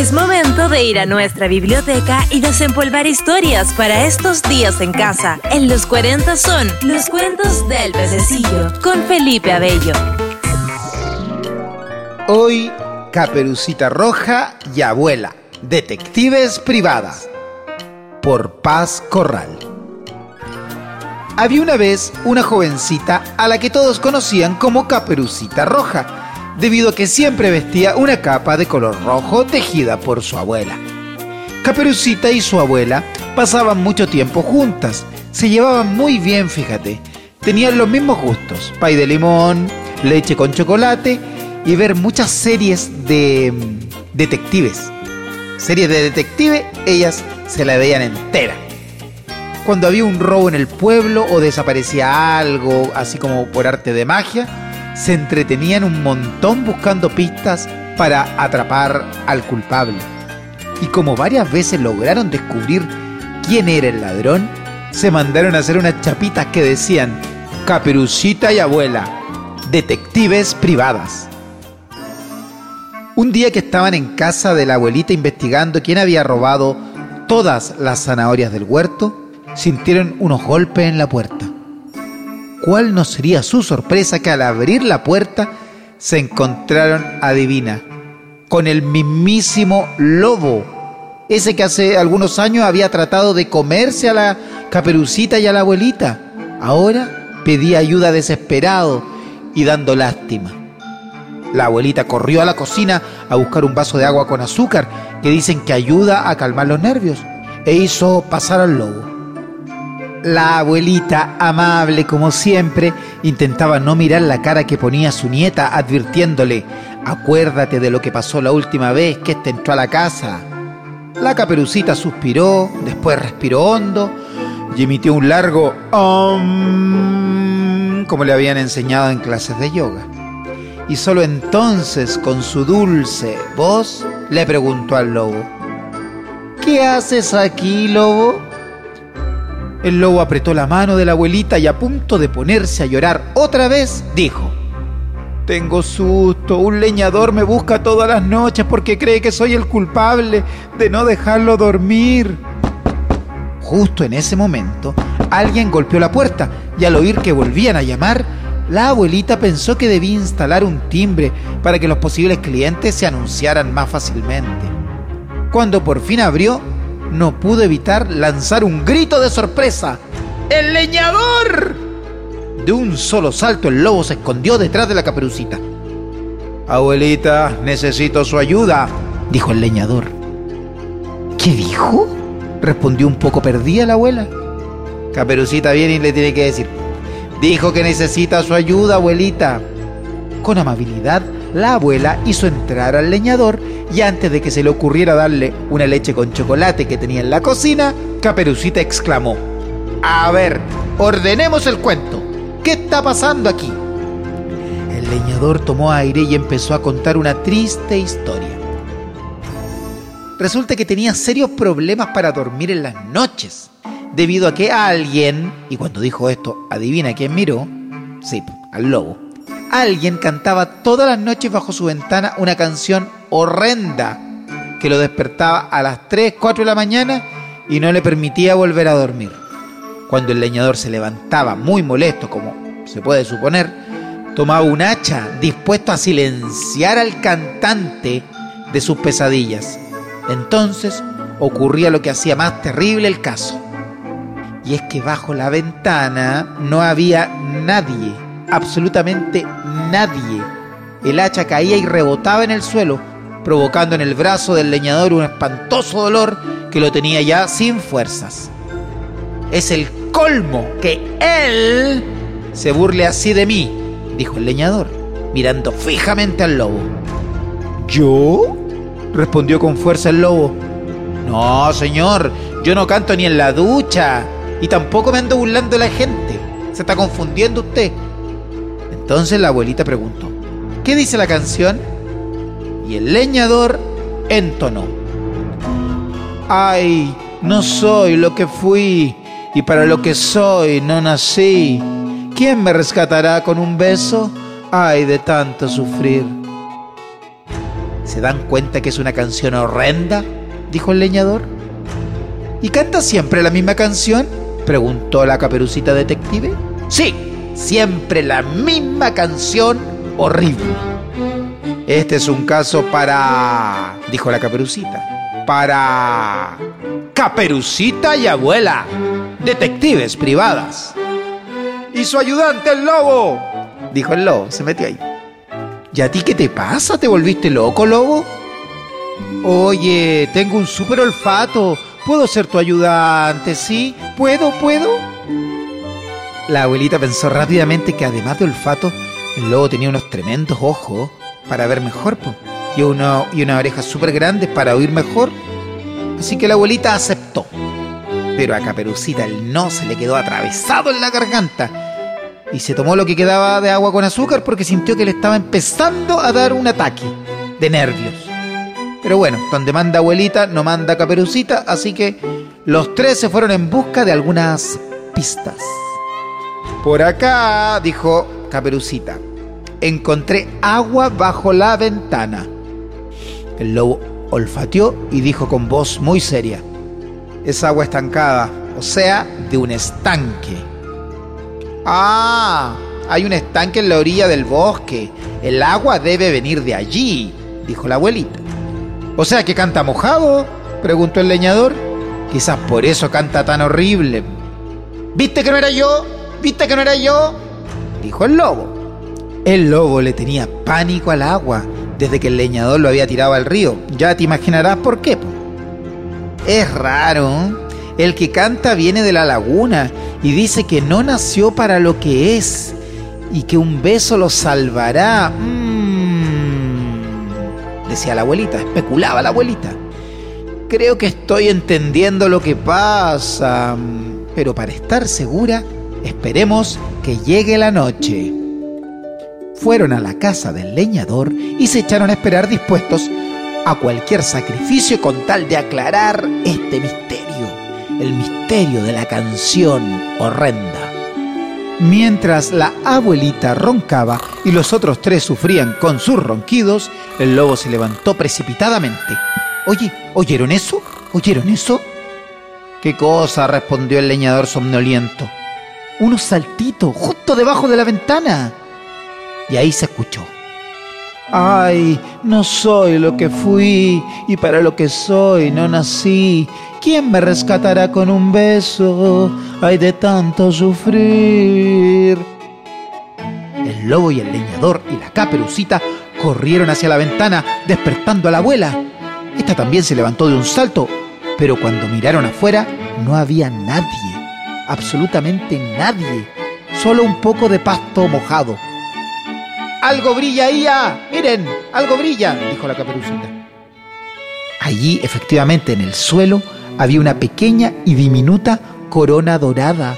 Es momento de ir a nuestra biblioteca y desempolvar historias para estos días en casa. En los 40 son los cuentos del pececillo con Felipe Abello. Hoy, Caperucita Roja y Abuela, Detectives Privadas, por Paz Corral. Había una vez una jovencita a la que todos conocían como Caperucita Roja debido a que siempre vestía una capa de color rojo tejida por su abuela. Caperucita y su abuela pasaban mucho tiempo juntas, se llevaban muy bien, fíjate. Tenían los mismos gustos, pay de limón, leche con chocolate y ver muchas series de mm, detectives. Series de detective, ellas se la veían entera. Cuando había un robo en el pueblo o desaparecía algo, así como por arte de magia, se entretenían un montón buscando pistas para atrapar al culpable. Y como varias veces lograron descubrir quién era el ladrón, se mandaron a hacer unas chapitas que decían Caperucita y abuela, detectives privadas. Un día que estaban en casa de la abuelita investigando quién había robado todas las zanahorias del huerto, sintieron unos golpes en la puerta. ¿Cuál no sería su sorpresa que al abrir la puerta se encontraron, adivina, con el mismísimo lobo, ese que hace algunos años había tratado de comerse a la caperucita y a la abuelita. Ahora pedía ayuda desesperado y dando lástima. La abuelita corrió a la cocina a buscar un vaso de agua con azúcar que dicen que ayuda a calmar los nervios e hizo pasar al lobo. La abuelita, amable como siempre, intentaba no mirar la cara que ponía su nieta, advirtiéndole, acuérdate de lo que pasó la última vez que éste entró a la casa. La caperucita suspiró, después respiró hondo y emitió un largo om, como le habían enseñado en clases de yoga. Y solo entonces, con su dulce voz, le preguntó al lobo, ¿Qué haces aquí, lobo? El lobo apretó la mano de la abuelita y a punto de ponerse a llorar otra vez, dijo, Tengo susto, un leñador me busca todas las noches porque cree que soy el culpable de no dejarlo dormir. Justo en ese momento, alguien golpeó la puerta y al oír que volvían a llamar, la abuelita pensó que debía instalar un timbre para que los posibles clientes se anunciaran más fácilmente. Cuando por fin abrió, no pudo evitar lanzar un grito de sorpresa. ¡El leñador! De un solo salto el lobo se escondió detrás de la caperucita. Abuelita, necesito su ayuda, dijo el leñador. ¿Qué dijo? respondió un poco perdida la abuela. Caperucita viene y le tiene que decir, dijo que necesita su ayuda, abuelita. Con amabilidad, la abuela hizo entrar al leñador y antes de que se le ocurriera darle una leche con chocolate que tenía en la cocina, Caperucita exclamó, A ver, ordenemos el cuento. ¿Qué está pasando aquí? El leñador tomó aire y empezó a contar una triste historia. Resulta que tenía serios problemas para dormir en las noches, debido a que alguien, y cuando dijo esto, adivina quién miró, sí, al lobo, alguien cantaba todas las noches bajo su ventana una canción horrenda que lo despertaba a las 3, 4 de la mañana y no le permitía volver a dormir. Cuando el leñador se levantaba muy molesto, como se puede suponer, tomaba un hacha dispuesto a silenciar al cantante de sus pesadillas. Entonces ocurría lo que hacía más terrible el caso. Y es que bajo la ventana no había nadie absolutamente nadie. El hacha caía y rebotaba en el suelo, provocando en el brazo del leñador un espantoso dolor que lo tenía ya sin fuerzas. Es el colmo que él se burle así de mí, dijo el leñador, mirando fijamente al lobo. ¿Yo? respondió con fuerza el lobo. No, señor, yo no canto ni en la ducha y tampoco me ando burlando de la gente. Se está confundiendo usted. Entonces la abuelita preguntó, ¿qué dice la canción? Y el leñador entonó, ay, no soy lo que fui y para lo que soy no nací. ¿Quién me rescatará con un beso? Ay, de tanto sufrir. ¿Se dan cuenta que es una canción horrenda? dijo el leñador. ¿Y canta siempre la misma canción? preguntó la caperucita detective. Sí, siempre la misma canción horrible. Este es un caso para... dijo la caperucita. Para... Caperucita y abuela. Detectives privadas. ¿Y su ayudante el lobo? Dijo el lobo, se metió ahí. ¿Y a ti qué te pasa? ¿Te volviste loco, lobo? Oye, tengo un súper olfato. ¿Puedo ser tu ayudante? ¿Sí? ¿Puedo? ¿Puedo? La abuelita pensó rápidamente que además de olfato, el lobo tenía unos tremendos ojos para ver mejor y, una, y unas orejas súper grandes para oír mejor. Así que la abuelita aceptó. Pero a Caperucita el no se le quedó atravesado en la garganta y se tomó lo que quedaba de agua con azúcar porque sintió que le estaba empezando a dar un ataque de nervios. Pero bueno, donde manda abuelita no manda caperucita, así que los tres se fueron en busca de algunas pistas. Por acá, dijo caperucita, encontré agua bajo la ventana. El lobo olfateó y dijo con voz muy seria, es agua estancada, o sea, de un estanque. Ah, hay un estanque en la orilla del bosque. El agua debe venir de allí, dijo la abuelita. O sea que canta mojado, preguntó el leñador. Quizás por eso canta tan horrible. ¿Viste que no era yo? ¿Viste que no era yo? dijo el lobo. El lobo le tenía pánico al agua desde que el leñador lo había tirado al río. Ya te imaginarás por qué. Es raro. El que canta viene de la laguna y dice que no nació para lo que es y que un beso lo salvará. Mm, decía la abuelita, especulaba la abuelita. Creo que estoy entendiendo lo que pasa, pero para estar segura, esperemos que llegue la noche. Fueron a la casa del leñador y se echaron a esperar dispuestos a cualquier sacrificio con tal de aclarar este misterio el misterio de la canción horrenda. Mientras la abuelita roncaba y los otros tres sufrían con sus ronquidos, el lobo se levantó precipitadamente. Oye, ¿oyeron eso? ¿Oyeron eso? ¿Qué cosa? respondió el leñador somnoliento. Unos saltitos justo debajo de la ventana. Y ahí se escuchó. Ay, no soy lo que fui y para lo que soy no nací. ¿Quién me rescatará con un beso? Ay, de tanto sufrir. El lobo y el leñador y la caperucita corrieron hacia la ventana, despertando a la abuela. Esta también se levantó de un salto, pero cuando miraron afuera no había nadie, absolutamente nadie, solo un poco de pasto mojado. Algo brilla ahí, ya. miren, algo brilla, dijo la caperucita. Allí, efectivamente, en el suelo, había una pequeña y diminuta corona dorada.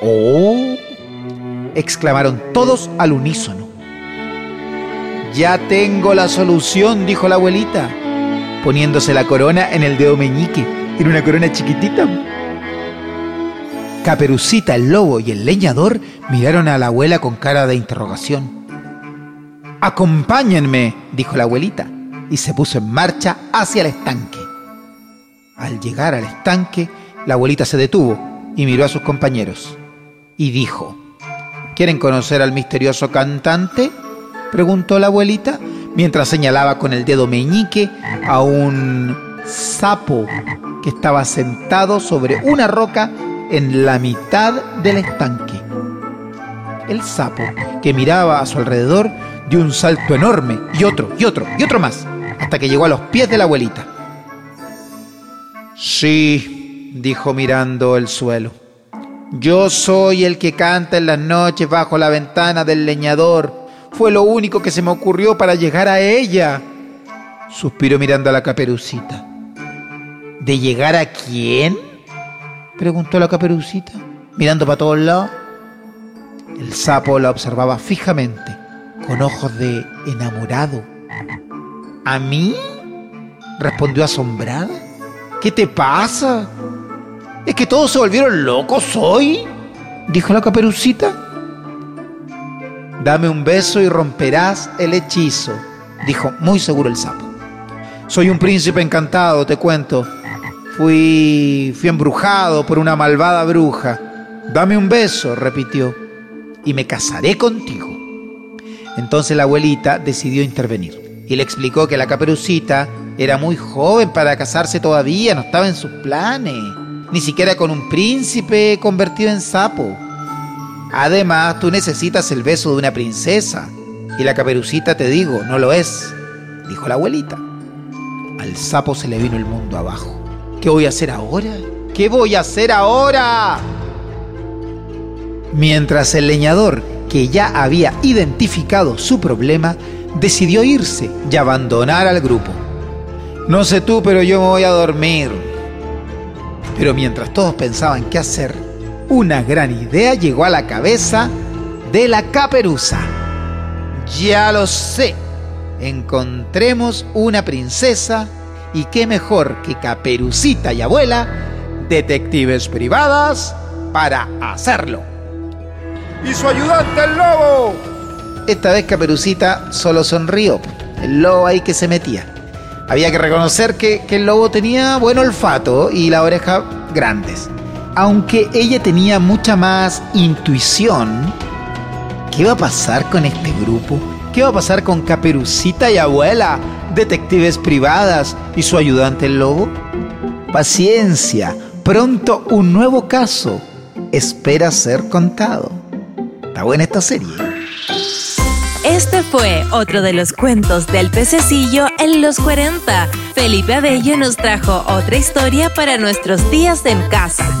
¡Oh! exclamaron todos al unísono. Ya tengo la solución, dijo la abuelita, poniéndose la corona en el dedo meñique. Era una corona chiquitita. Caperucita, el lobo y el leñador miraron a la abuela con cara de interrogación. Acompáñenme, dijo la abuelita, y se puso en marcha hacia el estanque. Al llegar al estanque, la abuelita se detuvo y miró a sus compañeros y dijo, ¿Quieren conocer al misterioso cantante? preguntó la abuelita mientras señalaba con el dedo meñique a un sapo que estaba sentado sobre una roca en la mitad del estanque. El sapo, que miraba a su alrededor, dio un salto enorme y otro y otro y otro más, hasta que llegó a los pies de la abuelita. Sí, dijo mirando el suelo. Yo soy el que canta en las noches bajo la ventana del leñador. Fue lo único que se me ocurrió para llegar a ella. Suspiró mirando a la caperucita. ¿De llegar a quién? Preguntó la caperucita, mirando para todos lados. El sapo la observaba fijamente con ojos de enamorado. ¿A mí? respondió asombrada. ¿Qué te pasa? ¿Es que todos se volvieron locos hoy? dijo la caperucita. Dame un beso y romperás el hechizo, dijo muy seguro el sapo. Soy un príncipe encantado, te cuento. Fui, fui embrujado por una malvada bruja. Dame un beso, repitió, y me casaré contigo. Entonces la abuelita decidió intervenir y le explicó que la caperucita era muy joven para casarse todavía, no estaba en sus planes, ni siquiera con un príncipe convertido en sapo. Además, tú necesitas el beso de una princesa, y la caperucita, te digo, no lo es, dijo la abuelita. Al sapo se le vino el mundo abajo. ¿Qué voy a hacer ahora? ¿Qué voy a hacer ahora? Mientras el leñador, que ya había identificado su problema, decidió irse y abandonar al grupo. No sé tú, pero yo me voy a dormir. Pero mientras todos pensaban qué hacer, una gran idea llegó a la cabeza de la caperuza. Ya lo sé, encontremos una princesa y qué mejor que caperucita y abuela, detectives privadas, para hacerlo. ¡Y su ayudante el lobo! Esta vez Caperucita solo sonrió, el lobo ahí que se metía. Había que reconocer que, que el lobo tenía buen olfato y la oreja grandes. Aunque ella tenía mucha más intuición, ¿qué va a pasar con este grupo? ¿Qué va a pasar con Caperucita y Abuela, detectives privadas y su ayudante el lobo? Paciencia, pronto un nuevo caso espera ser contado. Está buena esta serie. Este fue otro de los cuentos del pececillo en los 40. Felipe Abello nos trajo otra historia para nuestros días en casa.